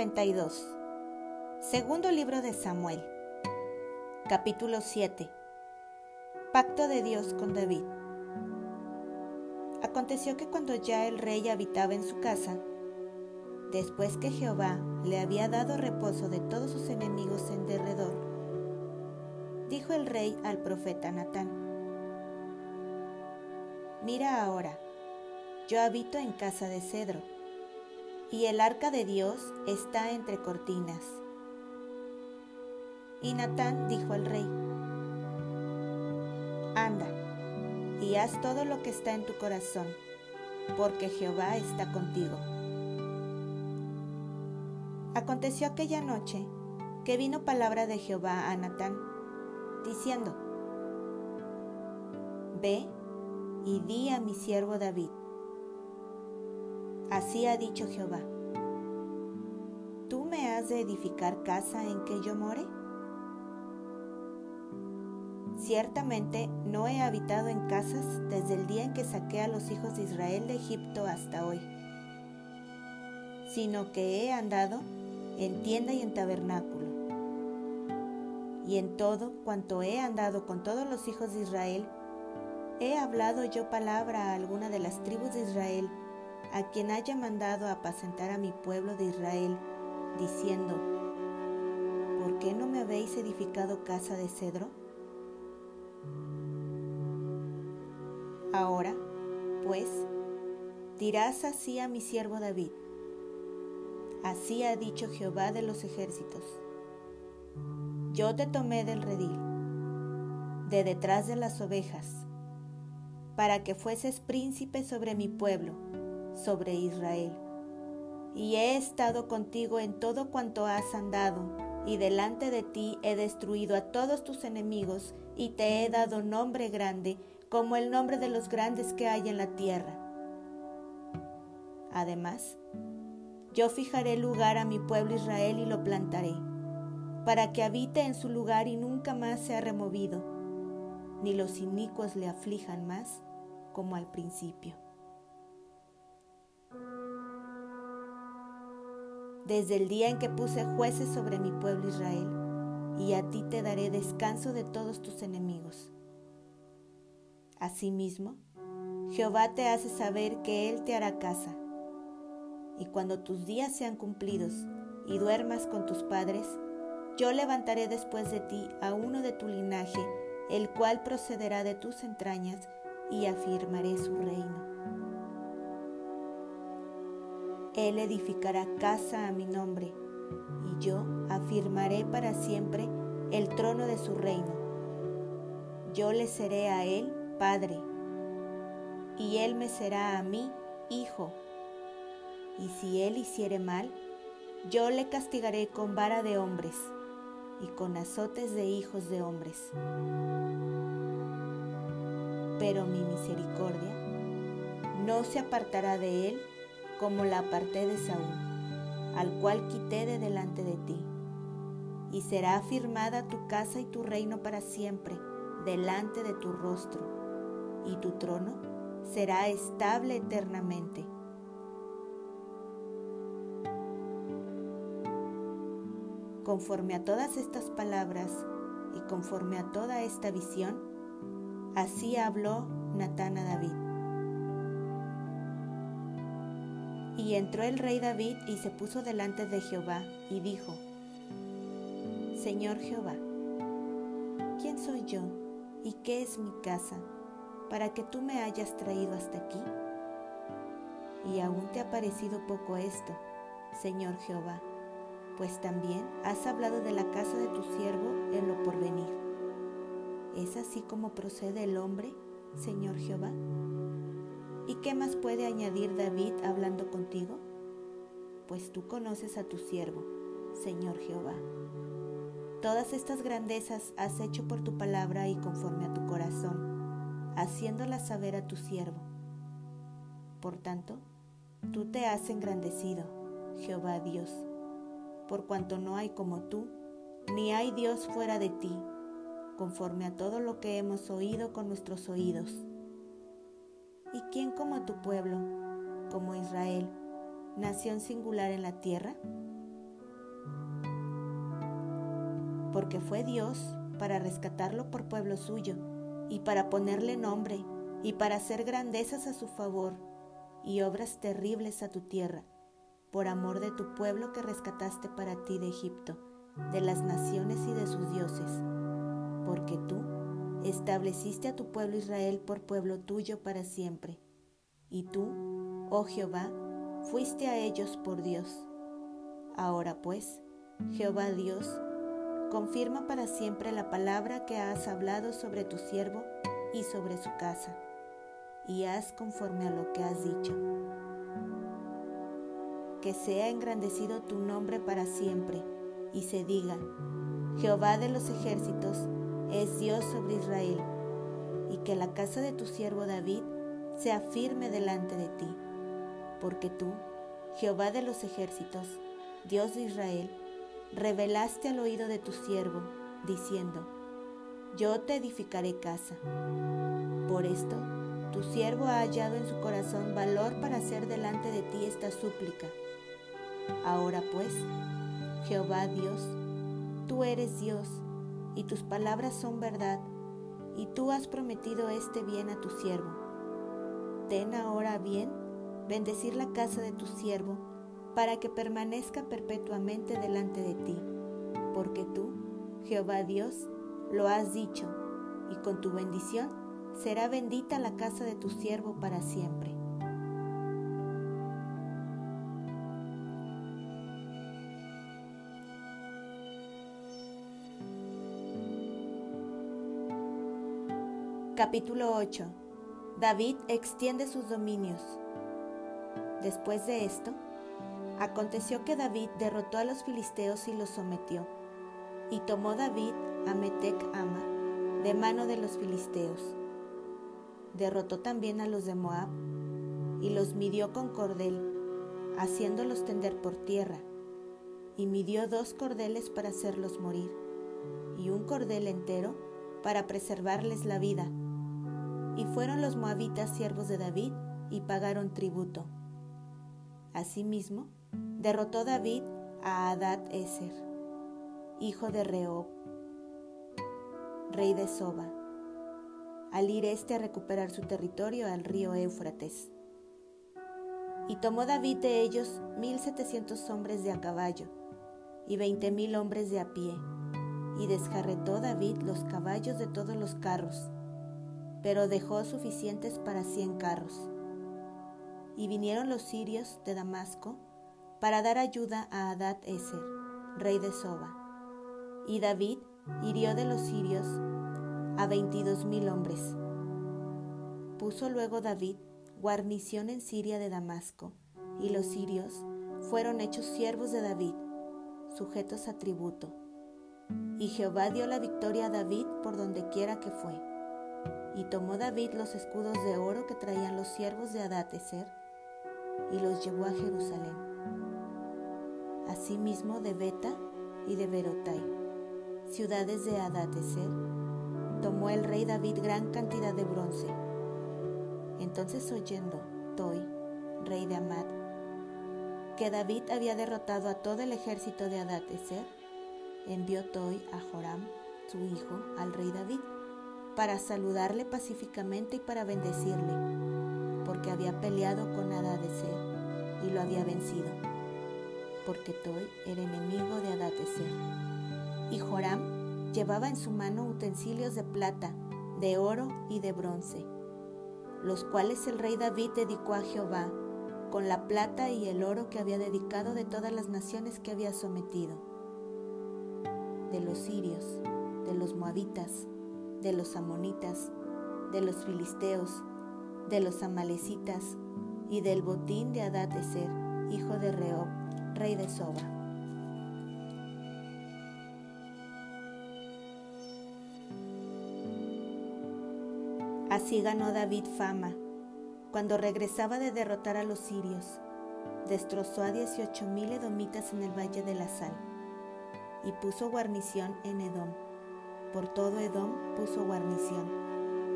92. Segundo libro de Samuel. Capítulo 7. Pacto de Dios con David. Aconteció que cuando ya el rey habitaba en su casa, después que Jehová le había dado reposo de todos sus enemigos en derredor, dijo el rey al profeta Natán, Mira ahora, yo habito en casa de cedro y el arca de Dios está entre cortinas. Y Natán dijo al rey, Anda y haz todo lo que está en tu corazón, porque Jehová está contigo. Aconteció aquella noche que vino palabra de Jehová a Natán, diciendo, Ve y di a mi siervo David, Así ha dicho Jehová. ¿Tú me has de edificar casa en que yo more? Ciertamente no he habitado en casas desde el día en que saqué a los hijos de Israel de Egipto hasta hoy, sino que he andado en tienda y en tabernáculo. Y en todo cuanto he andado con todos los hijos de Israel, he hablado yo palabra a alguna de las tribus de Israel a quien haya mandado apacentar a mi pueblo de Israel, diciendo, ¿por qué no me habéis edificado casa de cedro? Ahora, pues, dirás así a mi siervo David, así ha dicho Jehová de los ejércitos, yo te tomé del redil, de detrás de las ovejas, para que fueses príncipe sobre mi pueblo sobre Israel. Y he estado contigo en todo cuanto has andado, y delante de ti he destruido a todos tus enemigos, y te he dado nombre grande, como el nombre de los grandes que hay en la tierra. Además, yo fijaré lugar a mi pueblo Israel y lo plantaré, para que habite en su lugar y nunca más sea removido, ni los inicuos le aflijan más como al principio. Desde el día en que puse jueces sobre mi pueblo Israel, y a ti te daré descanso de todos tus enemigos. Asimismo, Jehová te hace saber que Él te hará casa, y cuando tus días sean cumplidos y duermas con tus padres, yo levantaré después de ti a uno de tu linaje, el cual procederá de tus entrañas, y afirmaré su reino. Él edificará casa a mi nombre, y yo afirmaré para siempre el trono de su reino. Yo le seré a Él Padre, y Él me será a mí Hijo. Y si Él hiciere mal, yo le castigaré con vara de hombres y con azotes de hijos de hombres. Pero mi misericordia no se apartará de Él como la aparté de Saúl, al cual quité de delante de ti. Y será afirmada tu casa y tu reino para siempre delante de tu rostro, y tu trono será estable eternamente. Conforme a todas estas palabras y conforme a toda esta visión, así habló Natán a David. Y entró el rey David y se puso delante de Jehová y dijo, Señor Jehová, ¿quién soy yo y qué es mi casa para que tú me hayas traído hasta aquí? Y aún te ha parecido poco esto, Señor Jehová, pues también has hablado de la casa de tu siervo en lo porvenir. ¿Es así como procede el hombre, Señor Jehová? ¿Y qué más puede añadir David hablando contigo? Pues tú conoces a tu siervo, Señor Jehová. Todas estas grandezas has hecho por tu palabra y conforme a tu corazón, haciéndolas saber a tu siervo. Por tanto, tú te has engrandecido, Jehová Dios, por cuanto no hay como tú, ni hay Dios fuera de ti, conforme a todo lo que hemos oído con nuestros oídos ¿Y quién como tu pueblo, como Israel, nación singular en la tierra? Porque fue Dios para rescatarlo por pueblo suyo, y para ponerle nombre, y para hacer grandezas a su favor, y obras terribles a tu tierra, por amor de tu pueblo que rescataste para ti de Egipto, de las naciones y de sus dioses, porque tú estableciste a tu pueblo Israel por pueblo tuyo para siempre, y tú, oh Jehová, fuiste a ellos por Dios. Ahora pues, Jehová Dios, confirma para siempre la palabra que has hablado sobre tu siervo y sobre su casa, y haz conforme a lo que has dicho. Que sea engrandecido tu nombre para siempre, y se diga, Jehová de los ejércitos es Dios sobre Israel, y que la casa de tu siervo David sea firme delante de ti, porque tú, Jehová de los ejércitos, Dios de Israel, revelaste al oído de tu siervo, diciendo, Yo te edificaré casa. Por esto, tu siervo ha hallado en su corazón valor para hacer delante de ti esta súplica. Ahora pues, Jehová Dios, tú eres Dios, y tus palabras son verdad, y tú has prometido este bien a tu siervo. Ten ahora bien bendecir la casa de tu siervo, para que permanezca perpetuamente delante de ti, porque tú, Jehová Dios, lo has dicho, y con tu bendición será bendita la casa de tu siervo para siempre. Capítulo 8. David extiende sus dominios. Después de esto, Aconteció que David derrotó a los filisteos y los sometió. Y tomó David a Metec Ama de mano de los filisteos. Derrotó también a los de Moab y los midió con cordel, haciéndolos tender por tierra. Y midió dos cordeles para hacerlos morir, y un cordel entero para preservarles la vida. Y fueron los moabitas siervos de David y pagaron tributo. Asimismo, derrotó David a Adad Eser, hijo de Rehob, rey de Soba, al ir este a recuperar su territorio al río Éufrates. Y tomó David de ellos mil setecientos hombres de a caballo y veinte mil hombres de a pie, y desjarretó David los caballos de todos los carros, pero dejó suficientes para cien carros. Y vinieron los sirios de Damasco para dar ayuda a Adad Eser, rey de Soba. Y David hirió de los sirios a veintidós mil hombres. Puso luego David guarnición en Siria de Damasco, y los sirios fueron hechos siervos de David, sujetos a tributo. Y Jehová dio la victoria a David por donde quiera que fue. Y tomó David los escudos de oro que traían los siervos de Eser y los llevó a Jerusalén asimismo de Beta y de Berotai, ciudades de Adateser, tomó el rey David gran cantidad de bronce. Entonces oyendo Toi, rey de Amad, que David había derrotado a todo el ejército de Adateser, envió Toi a Joram, su hijo, al rey David, para saludarle pacíficamente y para bendecirle, porque había peleado con Adadeser y lo había vencido porque Toi era enemigo de Adateser. Y Joram llevaba en su mano utensilios de plata, de oro y de bronce, los cuales el rey David dedicó a Jehová, con la plata y el oro que había dedicado de todas las naciones que había sometido, de los sirios, de los moabitas, de los amonitas, de los filisteos, de los amalecitas y del botín de Adateser, hijo de Reob, rey de Soba. Así ganó David fama. Cuando regresaba de derrotar a los sirios, destrozó a dieciocho mil edomitas en el valle de la sal y puso guarnición en Edom. Por todo Edom puso guarnición,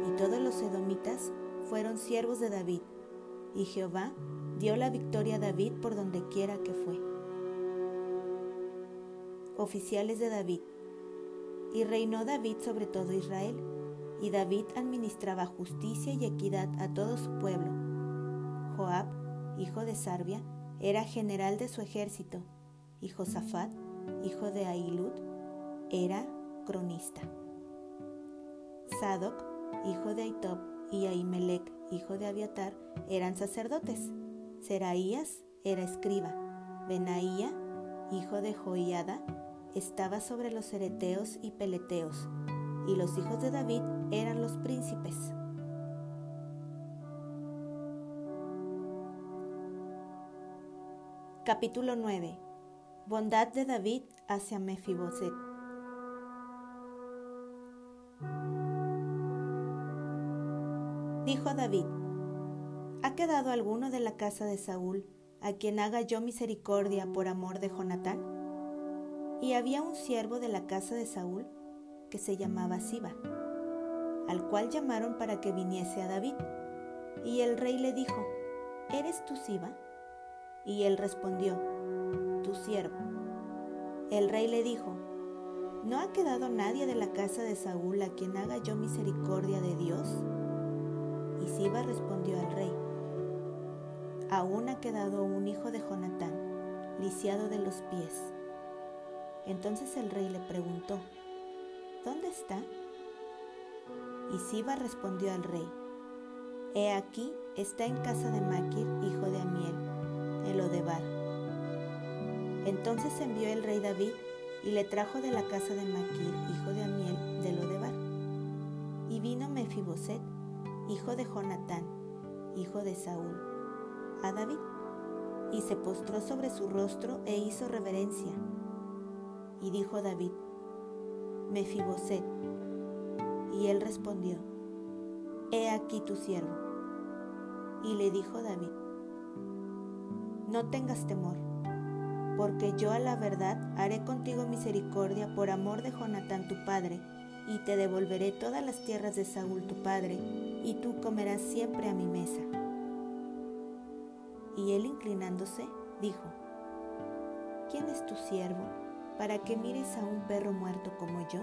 y todos los edomitas fueron siervos de David, y Jehová dio la victoria a David por donde quiera que fue. Oficiales de David. Y reinó David sobre todo Israel, y David administraba justicia y equidad a todo su pueblo. Joab, hijo de Sarbia, era general de su ejército, y Josafat, hijo de Ahilud, era cronista. Sadoc, hijo de Aitob, y Ahimelech, hijo de Abiatar, eran sacerdotes. Seraías era escriba. Benaía, hijo de Joiada, estaba sobre los ereteos y peleteos, y los hijos de David eran los príncipes. Capítulo 9 Bondad de David hacia Mefiboset. Dijo David: ¿Ha quedado alguno de la casa de Saúl a quien haga yo misericordia por amor de Jonatán? Y había un siervo de la casa de Saúl que se llamaba Siba, al cual llamaron para que viniese a David. Y el rey le dijo: ¿Eres tú Siba? Y él respondió: tu siervo. El rey le dijo, ¿no ha quedado nadie de la casa de Saúl a quien haga yo misericordia de Dios? Y Siba respondió al rey, aún ha quedado un hijo de Jonatán, lisiado de los pies. Entonces el rey le preguntó, ¿dónde está? Y Siba respondió al rey, He aquí, está en casa de Maquir, hijo de Amiel, el Odebar entonces envió el rey David y le trajo de la casa de Maquir, hijo de Amiel, de Lodebar. Y vino Mefiboset, hijo de Jonatán, hijo de Saúl, a David, y se postró sobre su rostro e hizo reverencia. Y dijo David, Mefiboset. Y él respondió, He aquí tu siervo. Y le dijo David, No tengas temor porque yo a la verdad haré contigo misericordia por amor de Jonatán tu padre, y te devolveré todas las tierras de Saúl tu padre, y tú comerás siempre a mi mesa. Y él inclinándose, dijo, ¿quién es tu siervo para que mires a un perro muerto como yo?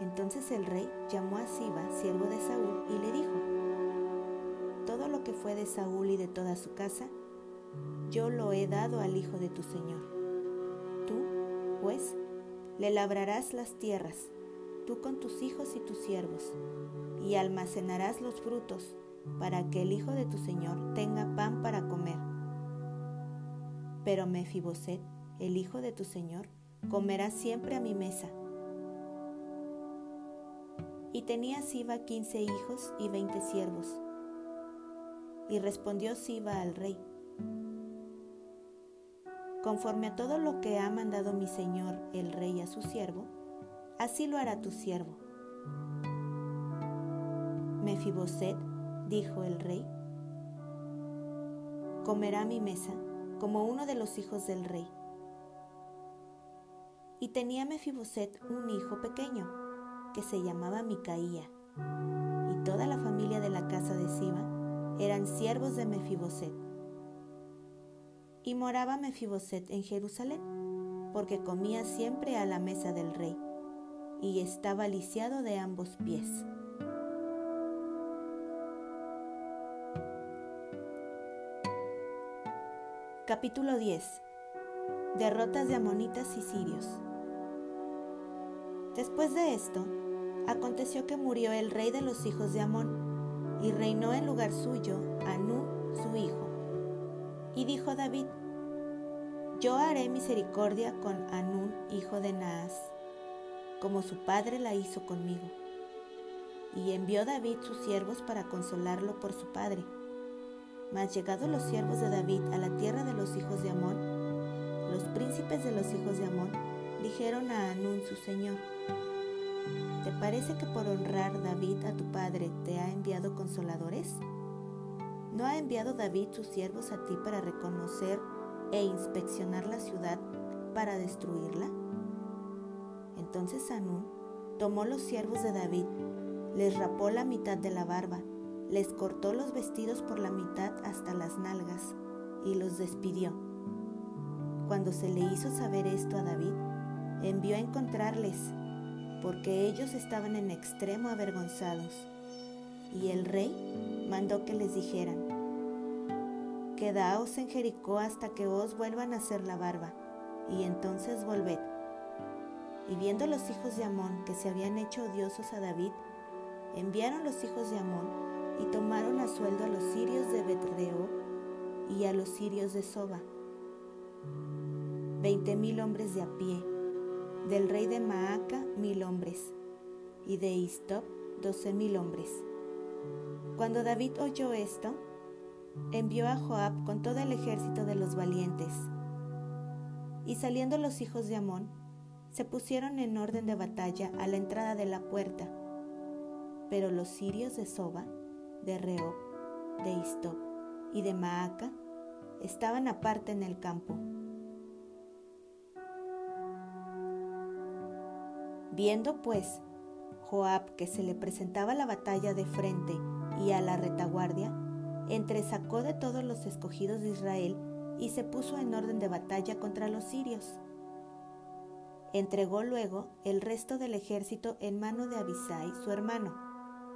Entonces el rey llamó a Siba, siervo de Saúl, y le dijo, todo lo que fue de Saúl y de toda su casa, yo lo he dado al Hijo de tu Señor. Tú, pues, le labrarás las tierras, tú con tus hijos y tus siervos, y almacenarás los frutos, para que el Hijo de tu Señor tenga pan para comer. Pero Mefiboset, el Hijo de tu Señor, comerá siempre a mi mesa. Y tenía Siba quince hijos y veinte siervos. Y respondió Siba al rey, Conforme a todo lo que ha mandado mi señor el rey a su siervo, así lo hará tu siervo. Mefiboset, dijo el rey, comerá mi mesa como uno de los hijos del rey. Y tenía Mefiboset un hijo pequeño que se llamaba Micaía, y toda la familia de la casa de Siba eran siervos de Mefiboset. Y moraba Mefiboset en Jerusalén, porque comía siempre a la mesa del rey, y estaba lisiado de ambos pies. Capítulo 10 Derrotas de amonitas y sirios. Después de esto, aconteció que murió el rey de los hijos de Amón, y reinó en lugar suyo Anú, su hijo. Y dijo David, yo haré misericordia con Anún, hijo de Naas, como su padre la hizo conmigo. Y envió David sus siervos para consolarlo por su padre. Mas llegados los siervos de David a la tierra de los hijos de Amón, los príncipes de los hijos de Amón dijeron a Anún su señor, ¿te parece que por honrar David a tu padre te ha enviado consoladores? ¿No ha enviado David sus siervos a ti para reconocer e inspeccionar la ciudad para destruirla? Entonces Anún tomó los siervos de David, les rapó la mitad de la barba, les cortó los vestidos por la mitad hasta las nalgas y los despidió. Cuando se le hizo saber esto a David, envió a encontrarles porque ellos estaban en extremo avergonzados. Y el rey mandó que les dijeran, Quedaos en Jericó hasta que os vuelvan a hacer la barba, y entonces volved. Y viendo los hijos de Amón que se habían hecho odiosos a David, enviaron los hijos de Amón y tomaron a sueldo a los sirios de Betreo y a los sirios de Soba, veinte mil hombres de a pie, del rey de Maaca mil hombres, y de Istop doce mil hombres. Cuando David oyó esto, envió a Joab con todo el ejército de los valientes. Y saliendo los hijos de Amón, se pusieron en orden de batalla a la entrada de la puerta. Pero los sirios de Soba, de Reob, de Istop y de Maaca estaban aparte en el campo. Viendo pues Joab que se le presentaba la batalla de frente y a la retaguardia, entresacó de todos los escogidos de Israel y se puso en orden de batalla contra los sirios. Entregó luego el resto del ejército en mano de Abisai, su hermano,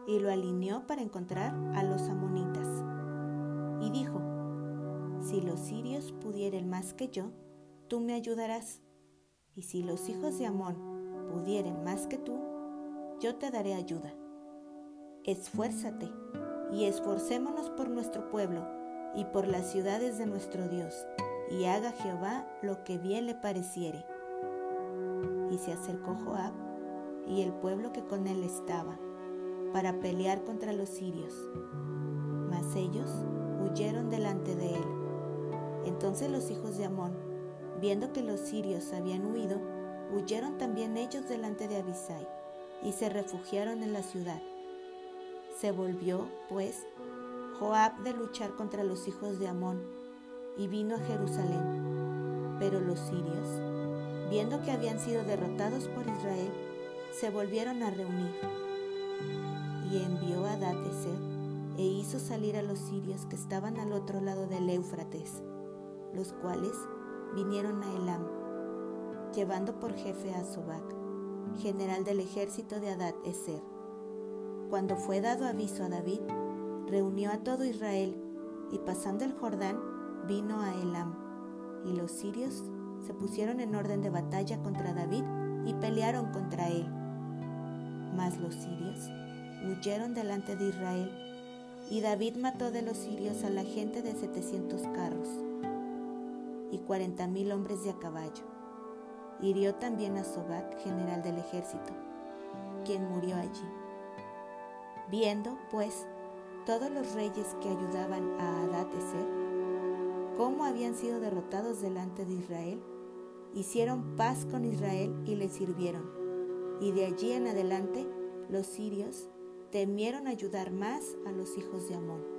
y lo alineó para encontrar a los amonitas. Y dijo, Si los sirios pudieren más que yo, tú me ayudarás, y si los hijos de Amón pudieren más que tú, yo te daré ayuda. Esfuérzate y esforcémonos por nuestro pueblo y por las ciudades de nuestro Dios, y haga Jehová lo que bien le pareciere. Y se acercó Joab y el pueblo que con él estaba, para pelear contra los sirios. Mas ellos huyeron delante de él. Entonces los hijos de Amón, viendo que los sirios habían huido, huyeron también ellos delante de Abisai, y se refugiaron en la ciudad. Se volvió, pues, Joab de luchar contra los hijos de Amón y vino a Jerusalén. Pero los sirios, viendo que habían sido derrotados por Israel, se volvieron a reunir. Y envió a Dateser e hizo salir a los sirios que estaban al otro lado del Éufrates, los cuales vinieron a Elam, llevando por jefe a Sobac, general del ejército de Adad Eser cuando fue dado aviso a David, reunió a todo Israel y pasando el Jordán vino a Elam. Y los sirios se pusieron en orden de batalla contra David y pelearon contra él. Mas los sirios huyeron delante de Israel y David mató de los sirios a la gente de setecientos carros y cuarenta mil hombres de a caballo. Hirió también a Sobac, general del ejército, quien murió allí. Viendo, pues, todos los reyes que ayudaban a Adateser, cómo habían sido derrotados delante de Israel, hicieron paz con Israel y le sirvieron. Y de allí en adelante los sirios temieron ayudar más a los hijos de Amón.